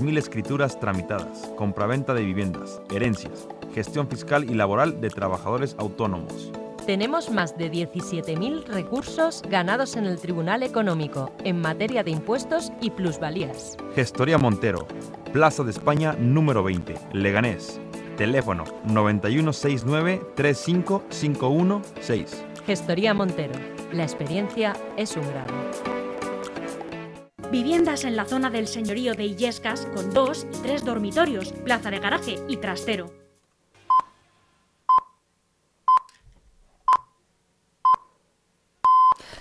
mil escrituras tramitadas, compraventa de viviendas, herencias, gestión fiscal y laboral de trabajadores autónomos. Tenemos más de 17.000 recursos ganados en el Tribunal Económico en materia de impuestos y plusvalías. Gestoría Montero, Plaza de España número 20, Leganés. Teléfono 9169-35516. Gestoría Montero. La experiencia es un grado. Viviendas en la zona del señorío de Illescas con dos y tres dormitorios, plaza de garaje y trastero.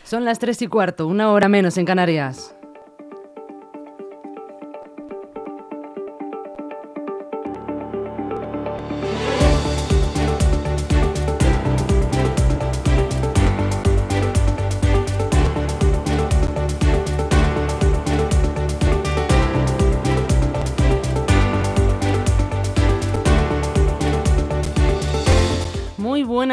Son las tres y cuarto, una hora menos en Canarias.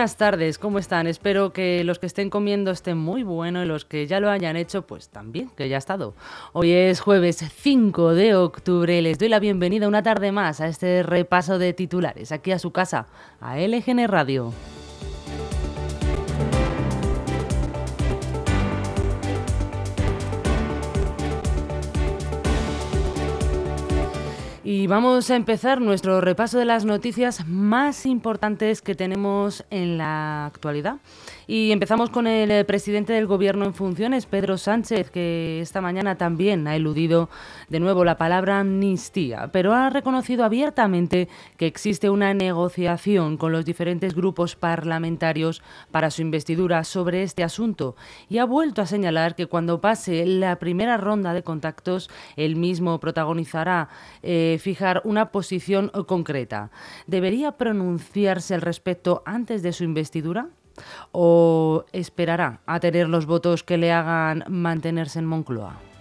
Buenas tardes, ¿cómo están? Espero que los que estén comiendo estén muy buenos y los que ya lo hayan hecho, pues también, que ya ha estado. Hoy es jueves 5 de octubre, les doy la bienvenida una tarde más a este repaso de titulares, aquí a su casa, a LGN Radio. Y vamos a empezar nuestro repaso de las noticias más importantes que tenemos en la actualidad. Y empezamos con el eh, presidente del Gobierno en funciones, Pedro Sánchez, que esta mañana también ha eludido de nuevo la palabra amnistía, pero ha reconocido abiertamente que existe una negociación con los diferentes grupos parlamentarios para su investidura sobre este asunto y ha vuelto a señalar que cuando pase la primera ronda de contactos, él mismo protagonizará eh, fijar una posición concreta. ¿Debería pronunciarse al respecto antes de su investidura? o esperará a tener los votos que le hagan mantenerse en Moncloa?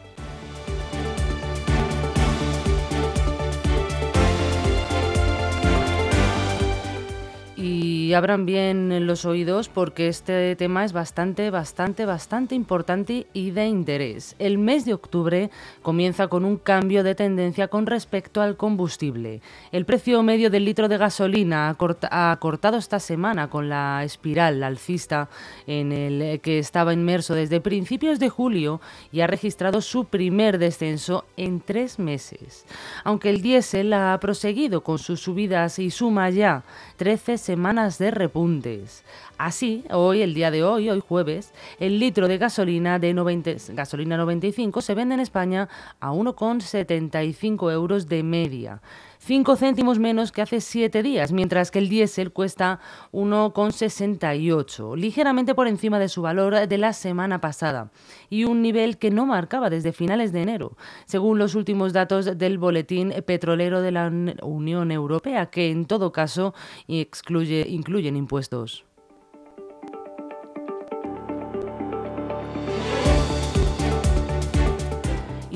Abran bien los oídos porque este tema es bastante, bastante, bastante importante y de interés. El mes de octubre comienza con un cambio de tendencia con respecto al combustible. El precio medio del litro de gasolina ha, cortado esta semana con la espiral alcista en el que estaba inmerso desde principios de julio y ha registrado su primer descenso en tres meses. Aunque el diésel ha proseguido con sus subidas y suma ya 13 semanas de repuntes. Así, hoy, el día de hoy, hoy jueves, el litro de gasolina de 90, gasolina 95 se vende en España a 1,75 euros de media. 5 céntimos menos que hace 7 días, mientras que el diésel cuesta 1,68, ligeramente por encima de su valor de la semana pasada, y un nivel que no marcaba desde finales de enero, según los últimos datos del Boletín Petrolero de la Unión Europea, que en todo caso incluyen impuestos.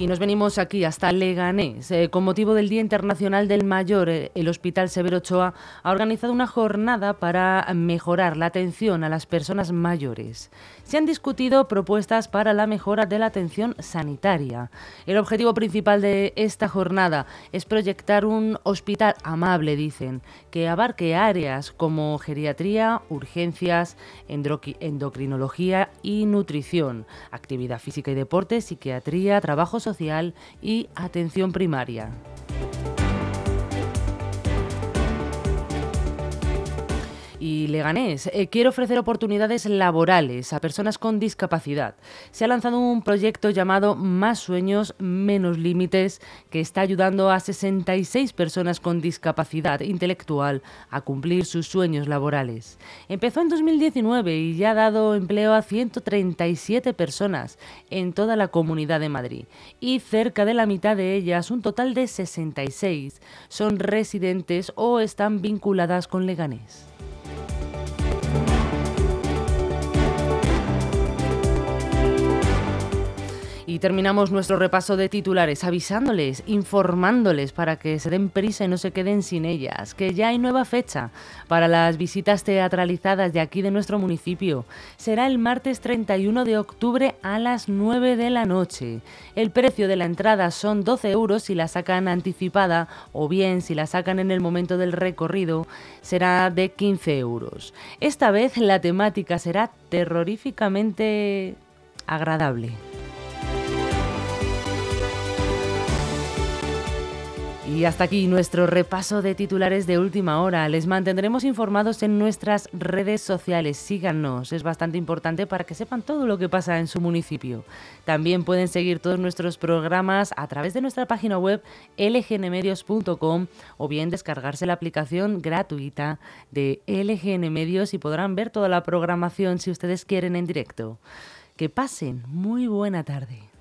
Y nos venimos aquí hasta Leganés. Eh, con motivo del Día Internacional del Mayor, eh, el Hospital Severo Ochoa ha organizado una jornada para mejorar la atención a las personas mayores. Se han discutido propuestas para la mejora de la atención sanitaria. El objetivo principal de esta jornada es proyectar un hospital amable, dicen, que abarque áreas como geriatría, urgencias, endocrinología y nutrición, actividad física y deporte, psiquiatría, trabajo social y atención primaria. Y Leganés eh, quiere ofrecer oportunidades laborales a personas con discapacidad. Se ha lanzado un proyecto llamado Más Sueños, Menos Límites, que está ayudando a 66 personas con discapacidad intelectual a cumplir sus sueños laborales. Empezó en 2019 y ya ha dado empleo a 137 personas en toda la comunidad de Madrid. Y cerca de la mitad de ellas, un total de 66, son residentes o están vinculadas con Leganés. Y terminamos nuestro repaso de titulares avisándoles, informándoles para que se den prisa y no se queden sin ellas, que ya hay nueva fecha para las visitas teatralizadas de aquí de nuestro municipio. Será el martes 31 de octubre a las 9 de la noche. El precio de la entrada son 12 euros si la sacan anticipada o bien si la sacan en el momento del recorrido será de 15 euros. Esta vez la temática será terroríficamente agradable. Y hasta aquí nuestro repaso de titulares de última hora. Les mantendremos informados en nuestras redes sociales. Síganos, es bastante importante para que sepan todo lo que pasa en su municipio. También pueden seguir todos nuestros programas a través de nuestra página web lgnmedios.com o bien descargarse la aplicación gratuita de LGN Medios y podrán ver toda la programación si ustedes quieren en directo. Que pasen muy buena tarde.